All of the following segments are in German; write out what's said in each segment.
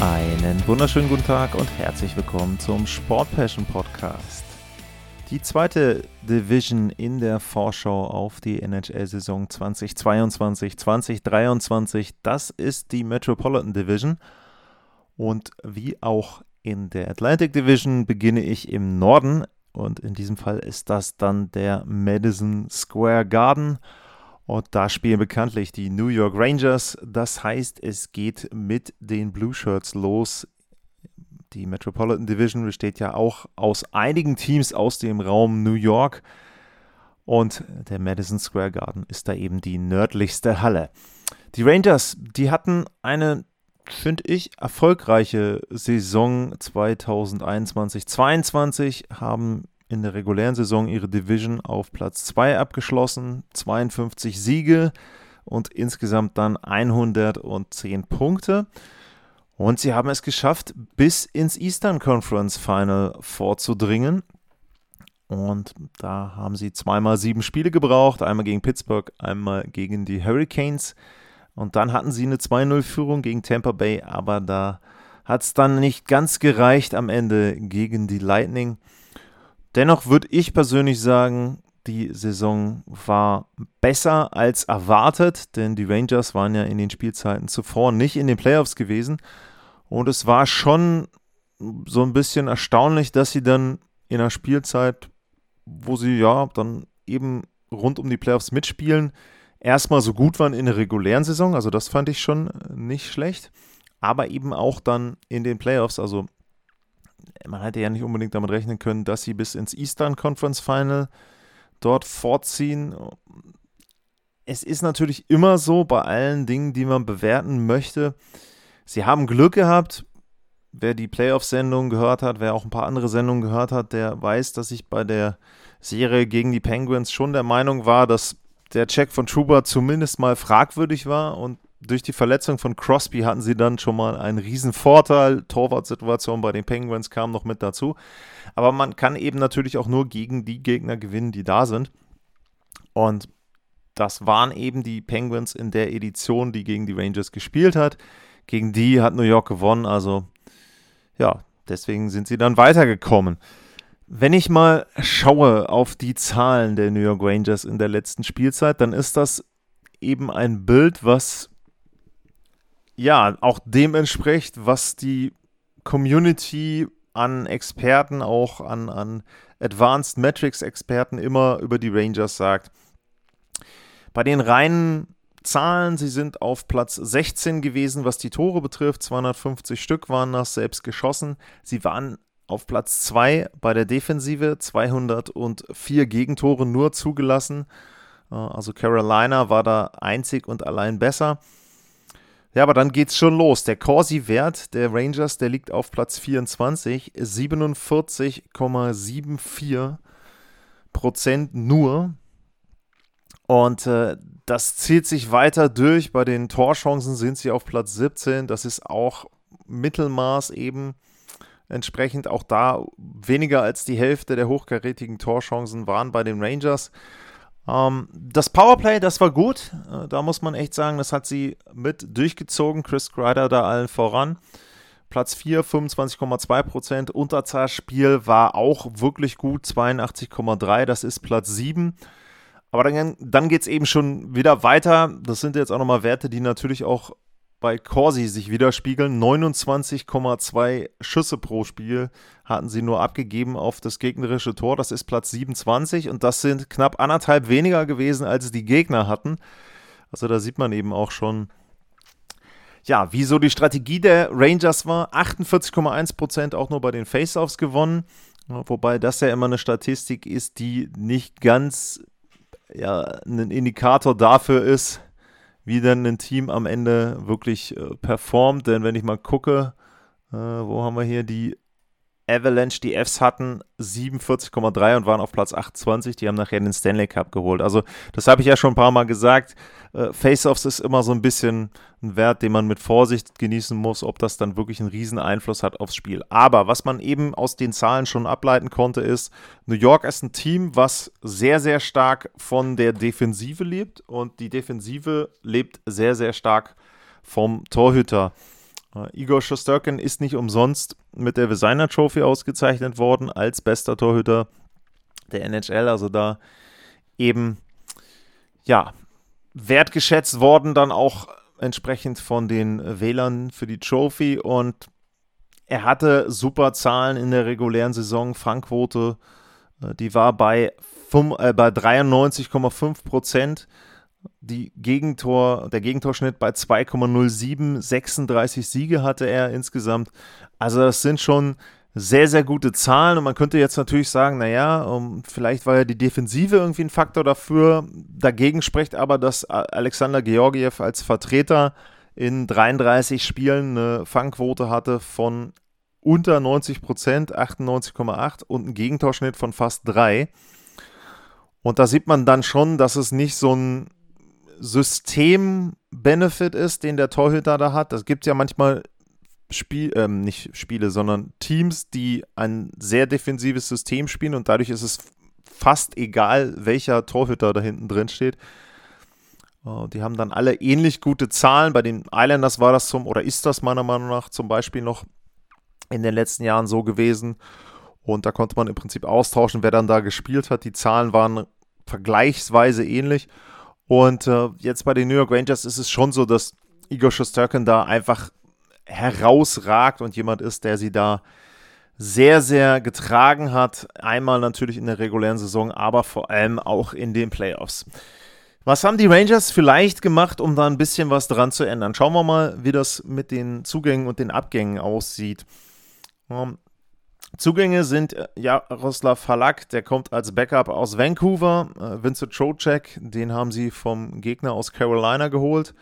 Einen wunderschönen guten Tag und herzlich willkommen zum Sport Passion Podcast. Die zweite Division in der Vorschau auf die NHL-Saison 2022-2023, das ist die Metropolitan Division. Und wie auch in der Atlantic Division beginne ich im Norden und in diesem Fall ist das dann der Madison Square Garden. Und da spielen bekanntlich die New York Rangers. Das heißt, es geht mit den Blue Shirts los die Metropolitan Division besteht ja auch aus einigen Teams aus dem Raum New York. Und der Madison Square Garden ist da eben die nördlichste Halle. Die Rangers, die hatten eine, finde ich, erfolgreiche Saison 2021-22, haben in der regulären Saison ihre Division auf Platz 2 abgeschlossen, 52 Siege und insgesamt dann 110 Punkte. Und sie haben es geschafft, bis ins Eastern Conference Final vorzudringen. Und da haben sie zweimal sieben Spiele gebraucht, einmal gegen Pittsburgh, einmal gegen die Hurricanes. Und dann hatten sie eine 2-0-Führung gegen Tampa Bay, aber da hat es dann nicht ganz gereicht am Ende gegen die Lightning. Dennoch würde ich persönlich sagen, die Saison war besser als erwartet, denn die Rangers waren ja in den Spielzeiten zuvor nicht in den Playoffs gewesen. Und es war schon so ein bisschen erstaunlich, dass sie dann in der Spielzeit, wo sie ja dann eben rund um die Playoffs mitspielen, erstmal so gut waren in der regulären Saison. Also das fand ich schon nicht schlecht. Aber eben auch dann in den Playoffs. Also man hätte ja nicht unbedingt damit rechnen können, dass sie bis ins Eastern Conference Final dort vorziehen. Es ist natürlich immer so bei allen Dingen, die man bewerten möchte. Sie haben Glück gehabt. Wer die Playoff-Sendung gehört hat, wer auch ein paar andere Sendungen gehört hat, der weiß, dass ich bei der Serie gegen die Penguins schon der Meinung war, dass der Check von Truber zumindest mal fragwürdig war und durch die Verletzung von Crosby hatten sie dann schon mal einen riesen Vorteil. Torwartsituation bei den Penguins kam noch mit dazu. Aber man kann eben natürlich auch nur gegen die Gegner gewinnen, die da sind. Und das waren eben die Penguins in der Edition, die gegen die Rangers gespielt hat. Gegen die hat New York gewonnen, also ja, deswegen sind sie dann weitergekommen. Wenn ich mal schaue auf die Zahlen der New York Rangers in der letzten Spielzeit, dann ist das eben ein Bild, was ja auch dem entspricht, was die Community an Experten, auch an, an Advanced Metrics Experten immer über die Rangers sagt. Bei den reinen Zahlen. Sie sind auf Platz 16 gewesen, was die Tore betrifft. 250 Stück waren das selbst geschossen. Sie waren auf Platz 2 bei der Defensive. 204 Gegentore nur zugelassen. Äh, also Carolina war da einzig und allein besser. Ja, aber dann geht's schon los. Der Corsi-Wert der Rangers, der liegt auf Platz 24, 47,74 Prozent nur. Und äh, das zieht sich weiter durch. Bei den Torchancen sind sie auf Platz 17. Das ist auch Mittelmaß eben. Entsprechend auch da weniger als die Hälfte der hochkarätigen Torchancen waren bei den Rangers. Ähm, das Powerplay, das war gut. Äh, da muss man echt sagen, das hat sie mit durchgezogen. Chris Kreider da allen voran. Platz 4, 25,2 Prozent. Unterzahlspiel war auch wirklich gut, 82,3. Das ist Platz 7. Aber dann, dann geht es eben schon wieder weiter. Das sind jetzt auch nochmal Werte, die natürlich auch bei Corsi sich widerspiegeln. 29,2 Schüsse pro Spiel hatten sie nur abgegeben auf das gegnerische Tor. Das ist Platz 27 und das sind knapp anderthalb weniger gewesen, als die Gegner hatten. Also da sieht man eben auch schon, ja, wie so die Strategie der Rangers war. 48,1% auch nur bei den Faceoffs gewonnen. Wobei das ja immer eine Statistik ist, die nicht ganz ja, ein Indikator dafür ist, wie dann ein Team am Ende wirklich äh, performt. Denn wenn ich mal gucke, äh, wo haben wir hier die Avalanche, die Fs hatten 47,3 und waren auf Platz 28. Die haben nachher den Stanley Cup geholt. Also, das habe ich ja schon ein paar Mal gesagt. Äh, Face-Offs ist immer so ein bisschen ein Wert, den man mit Vorsicht genießen muss, ob das dann wirklich einen riesen Einfluss hat aufs Spiel. Aber was man eben aus den Zahlen schon ableiten konnte, ist, New York ist ein Team, was sehr, sehr stark von der Defensive lebt und die Defensive lebt sehr, sehr stark vom Torhüter. Uh, Igor Shosturkin ist nicht umsonst mit der Designer Trophy ausgezeichnet worden als bester Torhüter der NHL. Also da eben, ja, wertgeschätzt worden dann auch entsprechend von den Wählern für die Trophy und er hatte super Zahlen in der regulären Saison. Fangquote, äh, die war bei, äh, bei 93,5 Prozent die Gegentor, der Gegentorschnitt bei 2,07, 36 Siege hatte er insgesamt. Also das sind schon sehr, sehr gute Zahlen und man könnte jetzt natürlich sagen, naja, um, vielleicht war ja die Defensive irgendwie ein Faktor dafür. Dagegen spricht aber, dass Alexander Georgiev als Vertreter in 33 Spielen eine Fangquote hatte von unter 90 Prozent, 98,8 und einen Gegentorschnitt von fast 3. Und da sieht man dann schon, dass es nicht so ein System-Benefit ist, den der Torhüter da hat. Das gibt ja manchmal Spiel, ähm, nicht Spiele, sondern Teams, die ein sehr defensives System spielen und dadurch ist es fast egal, welcher Torhüter da hinten drin steht. Uh, die haben dann alle ähnlich gute Zahlen. Bei den Islanders war das zum, oder ist das meiner Meinung nach zum Beispiel noch in den letzten Jahren so gewesen. Und da konnte man im Prinzip austauschen, wer dann da gespielt hat. Die Zahlen waren vergleichsweise ähnlich. Und äh, jetzt bei den New York Rangers ist es schon so, dass Igor Shosturkin da einfach herausragt und jemand ist, der sie da sehr, sehr getragen hat. Einmal natürlich in der regulären Saison, aber vor allem auch in den Playoffs. Was haben die Rangers vielleicht gemacht, um da ein bisschen was dran zu ändern? Schauen wir mal, wie das mit den Zugängen und den Abgängen aussieht. Zugänge sind äh, Jaroslav Halak, der kommt als Backup aus Vancouver. Äh, Vincent Trocek, den haben sie vom Gegner aus Carolina geholt.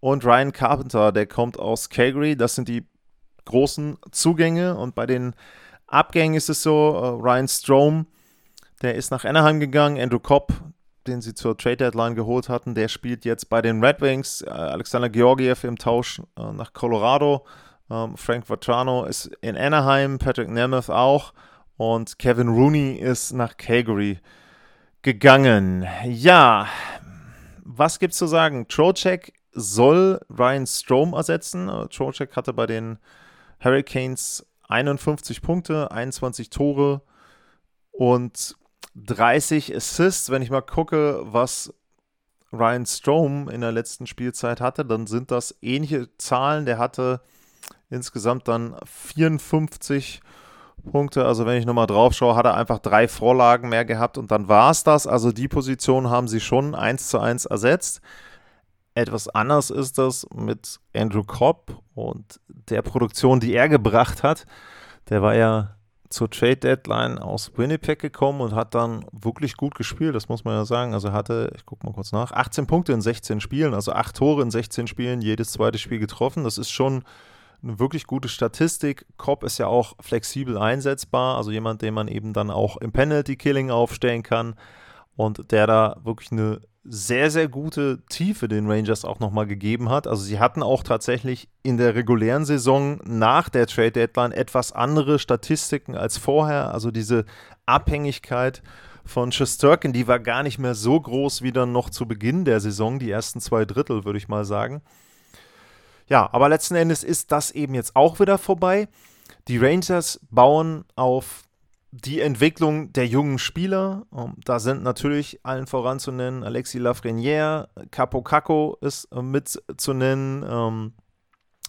Und Ryan Carpenter, der kommt aus Calgary. Das sind die großen Zugänge. Und bei den Abgängen ist es so, äh, Ryan Strom, der ist nach Anaheim gegangen. Andrew Kopp, den sie zur Trade Deadline geholt hatten, der spielt jetzt bei den Red Wings. Alexander Georgiev im Tausch nach Colorado. Ähm, Frank Vatrano ist in Anaheim, Patrick Nemeth auch und Kevin Rooney ist nach Calgary gegangen. Ja, was gibt's zu sagen? Trocek soll Ryan Strom ersetzen. Trocek hatte bei den Hurricanes 51 Punkte, 21 Tore und 30 Assists. Wenn ich mal gucke, was Ryan Strom in der letzten Spielzeit hatte, dann sind das ähnliche Zahlen. Der hatte insgesamt dann 54 Punkte. Also wenn ich nochmal drauf schaue, hat er einfach drei Vorlagen mehr gehabt und dann war es das. Also die Position haben sie schon eins zu eins ersetzt. Etwas anders ist das mit Andrew Cobb und der Produktion, die er gebracht hat. Der war ja zur Trade Deadline aus Winnipeg gekommen und hat dann wirklich gut gespielt, das muss man ja sagen. Also hatte, ich gucke mal kurz nach, 18 Punkte in 16 Spielen, also 8 Tore in 16 Spielen, jedes zweite Spiel getroffen. Das ist schon eine wirklich gute Statistik. Cobb ist ja auch flexibel einsetzbar, also jemand, den man eben dann auch im Penalty Killing aufstellen kann und der da wirklich eine sehr, sehr gute Tiefe den Rangers auch nochmal gegeben hat. Also sie hatten auch tatsächlich in der regulären Saison nach der Trade Deadline etwas andere Statistiken als vorher. Also diese Abhängigkeit von Shesterkin, die war gar nicht mehr so groß wie dann noch zu Beginn der Saison, die ersten zwei Drittel, würde ich mal sagen. Ja, aber letzten Endes ist das eben jetzt auch wieder vorbei. Die Rangers bauen auf die Entwicklung der jungen Spieler. Ähm, da sind natürlich allen voran zu nennen Alexis Lafreniere, Capo Caco ist äh, mit zu nennen, ähm,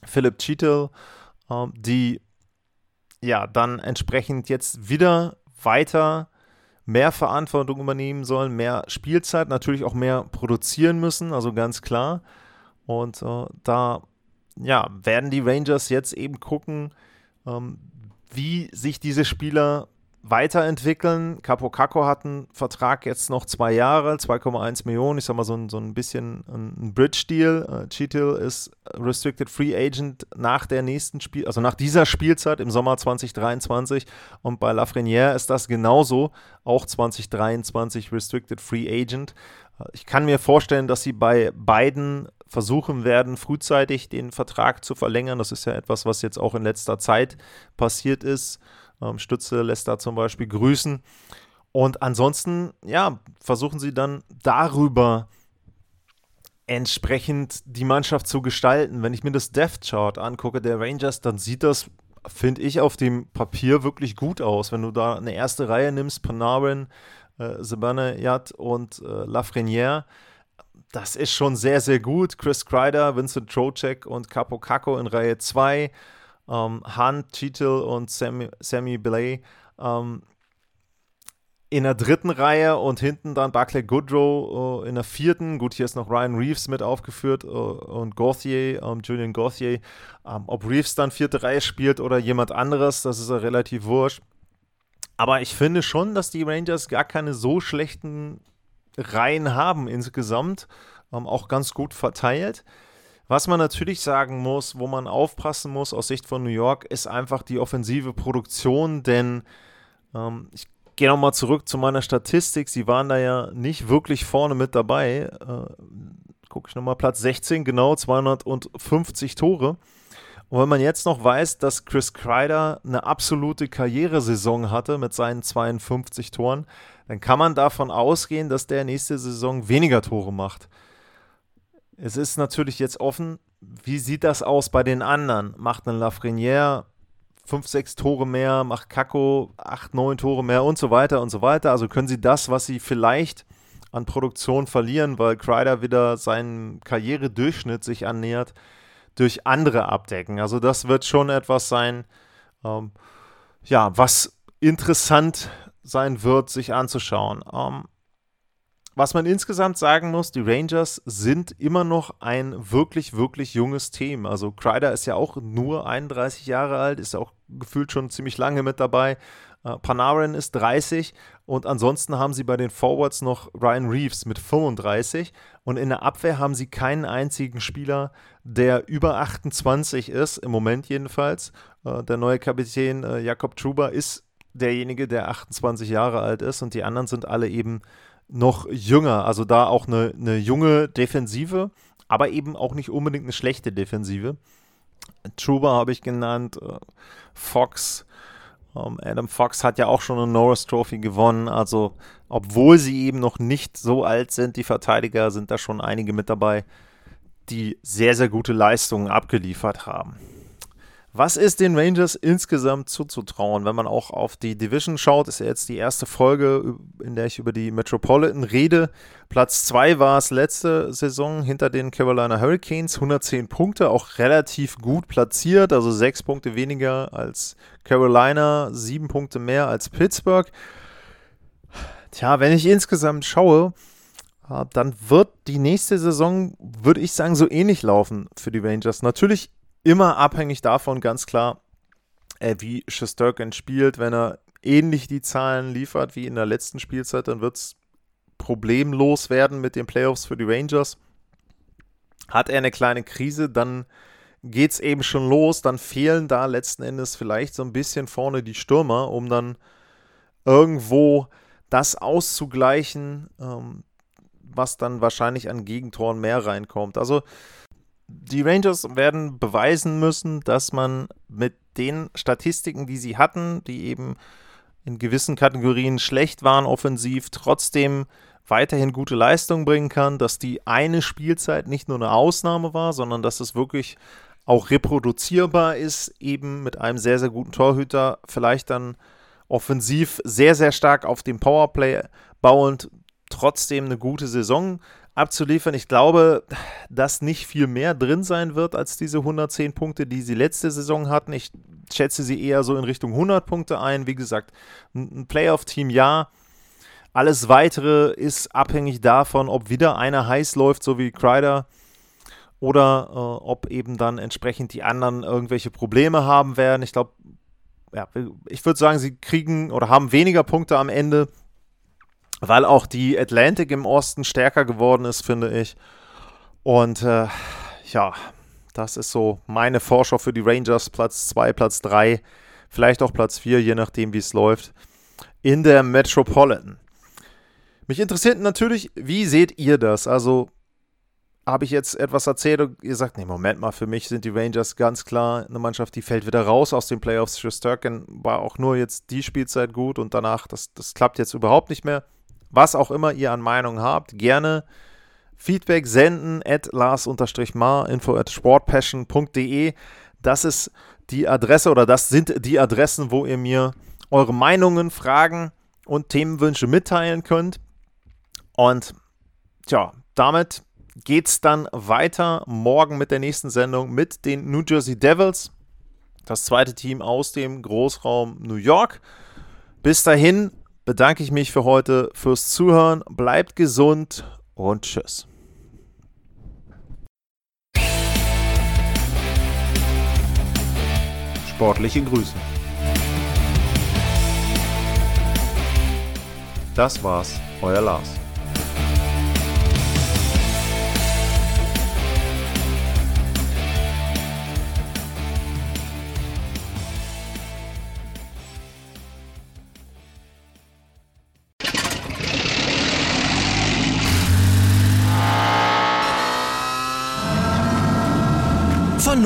Philipp Cheetel, ähm, die ja dann entsprechend jetzt wieder weiter mehr Verantwortung übernehmen sollen, mehr Spielzeit, natürlich auch mehr produzieren müssen, also ganz klar. Und äh, da ja, werden die Rangers jetzt eben gucken, ähm, wie sich diese Spieler weiterentwickeln. Capo Caco hat einen Vertrag jetzt noch zwei Jahre, 2,1 Millionen. Ich sag mal so ein, so ein bisschen ein Bridge-Deal. Äh, Cheetil ist Restricted Free Agent nach der nächsten Spiel, also nach dieser Spielzeit im Sommer 2023. Und bei Lafreniere ist das genauso, auch 2023 Restricted Free Agent. Äh, ich kann mir vorstellen, dass sie bei beiden versuchen werden, frühzeitig den Vertrag zu verlängern. Das ist ja etwas, was jetzt auch in letzter Zeit passiert ist. Ähm, Stütze lässt da zum Beispiel grüßen. Und ansonsten, ja, versuchen sie dann darüber entsprechend die Mannschaft zu gestalten. Wenn ich mir das Death Chart angucke der Rangers, dann sieht das, finde ich, auf dem Papier wirklich gut aus. Wenn du da eine erste Reihe nimmst, Panarin, äh, Zibanejad und äh, Lafreniere, das ist schon sehr, sehr gut. Chris Kreider, Vincent Trocek und Capo Caco in Reihe 2 ähm, Hunt, Cheetle und Sammy, Sammy Blay ähm, in der dritten Reihe und hinten dann Barclay Goodrow äh, in der vierten. Gut, hier ist noch Ryan Reeves mit aufgeführt äh, und Gauthier, ähm, Julian Gauthier. Ähm, ob Reeves dann vierte Reihe spielt oder jemand anderes, das ist ja relativ wurscht. Aber ich finde schon, dass die Rangers gar keine so schlechten Reihen haben insgesamt. Ähm, auch ganz gut verteilt. Was man natürlich sagen muss, wo man aufpassen muss aus Sicht von New York, ist einfach die offensive Produktion, denn ähm, ich gehe nochmal zurück zu meiner Statistik. Sie waren da ja nicht wirklich vorne mit dabei. Äh, Gucke ich nochmal, Platz 16, genau, 250 Tore. Und wenn man jetzt noch weiß, dass Chris Kreider eine absolute Karrieresaison hatte mit seinen 52 Toren, dann kann man davon ausgehen, dass der nächste Saison weniger Tore macht. Es ist natürlich jetzt offen, wie sieht das aus bei den anderen? Macht ein Lafreniere 5, 6 Tore mehr, macht Kako 8, 9 Tore mehr und so weiter und so weiter. Also können sie das, was sie vielleicht an Produktion verlieren, weil Kreider wieder seinen Karrieredurchschnitt sich annähert, durch andere abdecken. Also das wird schon etwas sein, ähm, ja, was interessant sein wird, sich anzuschauen. Ähm, was man insgesamt sagen muss, die Rangers sind immer noch ein wirklich, wirklich junges Team. Also Kreider ist ja auch nur 31 Jahre alt, ist ja auch gefühlt schon ziemlich lange mit dabei. Uh, Panarin ist 30 und ansonsten haben sie bei den Forwards noch Ryan Reeves mit 35 und in der Abwehr haben sie keinen einzigen Spieler, der über 28 ist, im Moment jedenfalls. Uh, der neue Kapitän uh, Jakob Truber ist derjenige, der 28 Jahre alt ist und die anderen sind alle eben noch jünger. Also da auch eine, eine junge Defensive, aber eben auch nicht unbedingt eine schlechte Defensive. Truba habe ich genannt, äh, Fox. Ähm, Adam Fox hat ja auch schon eine Norris Trophy gewonnen. Also, obwohl sie eben noch nicht so alt sind, die Verteidiger, sind da schon einige mit dabei, die sehr, sehr gute Leistungen abgeliefert haben. Was ist den Rangers insgesamt zuzutrauen? Wenn man auch auf die Division schaut, ist ja jetzt die erste Folge, in der ich über die Metropolitan rede. Platz 2 war es letzte Saison hinter den Carolina Hurricanes. 110 Punkte, auch relativ gut platziert, also 6 Punkte weniger als Carolina, 7 Punkte mehr als Pittsburgh. Tja, wenn ich insgesamt schaue, äh, dann wird die nächste Saison, würde ich sagen, so ähnlich laufen für die Rangers. Natürlich immer abhängig davon, ganz klar, äh, wie Shesterkin spielt. Wenn er ähnlich die Zahlen liefert wie in der letzten Spielzeit, dann wird es problemlos werden mit den Playoffs für die Rangers. Hat er eine kleine Krise, dann geht es eben schon los. Dann fehlen da letzten Endes vielleicht so ein bisschen vorne die Stürmer, um dann irgendwo das auszugleichen, ähm, was dann wahrscheinlich an Gegentoren mehr reinkommt. Also die Rangers werden beweisen müssen, dass man mit den Statistiken, die sie hatten, die eben in gewissen Kategorien schlecht waren offensiv, trotzdem weiterhin gute Leistung bringen kann, dass die eine Spielzeit nicht nur eine Ausnahme war, sondern dass es wirklich auch reproduzierbar ist, eben mit einem sehr, sehr guten Torhüter, vielleicht dann offensiv sehr, sehr stark auf dem Powerplay bauend, trotzdem eine gute Saison abzuliefern. Ich glaube, dass nicht viel mehr drin sein wird als diese 110 Punkte, die sie letzte Saison hatten. Ich schätze sie eher so in Richtung 100 Punkte ein. Wie gesagt, ein Playoff-Team ja. Alles weitere ist abhängig davon, ob wieder einer heiß läuft, so wie Kreider, oder äh, ob eben dann entsprechend die anderen irgendwelche Probleme haben werden. Ich glaube, ja, ich würde sagen, sie kriegen oder haben weniger Punkte am Ende, weil auch die Atlantic im Osten stärker geworden ist, finde ich. Und äh, ja, das ist so meine Vorschau für die Rangers. Platz 2, Platz 3, vielleicht auch Platz 4, je nachdem, wie es läuft, in der Metropolitan. Mich interessiert natürlich, wie seht ihr das? Also habe ich jetzt etwas erzählt und ihr sagt, nee, Moment mal, für mich sind die Rangers ganz klar eine Mannschaft, die fällt wieder raus aus den Playoffs. Schusterkin war auch nur jetzt die Spielzeit gut und danach, das, das klappt jetzt überhaupt nicht mehr. Was auch immer ihr an Meinung habt, gerne Feedback senden at lars-mar, info at sportpassion.de. Das ist die Adresse oder das sind die Adressen, wo ihr mir eure Meinungen, Fragen und Themenwünsche mitteilen könnt. Und tja, damit geht es dann weiter morgen mit der nächsten Sendung mit den New Jersey Devils, das zweite Team aus dem Großraum New York. Bis dahin bedanke ich mich für heute fürs Zuhören. Bleibt gesund und tschüss. Sportliche Grüße. Das war's, euer Lars.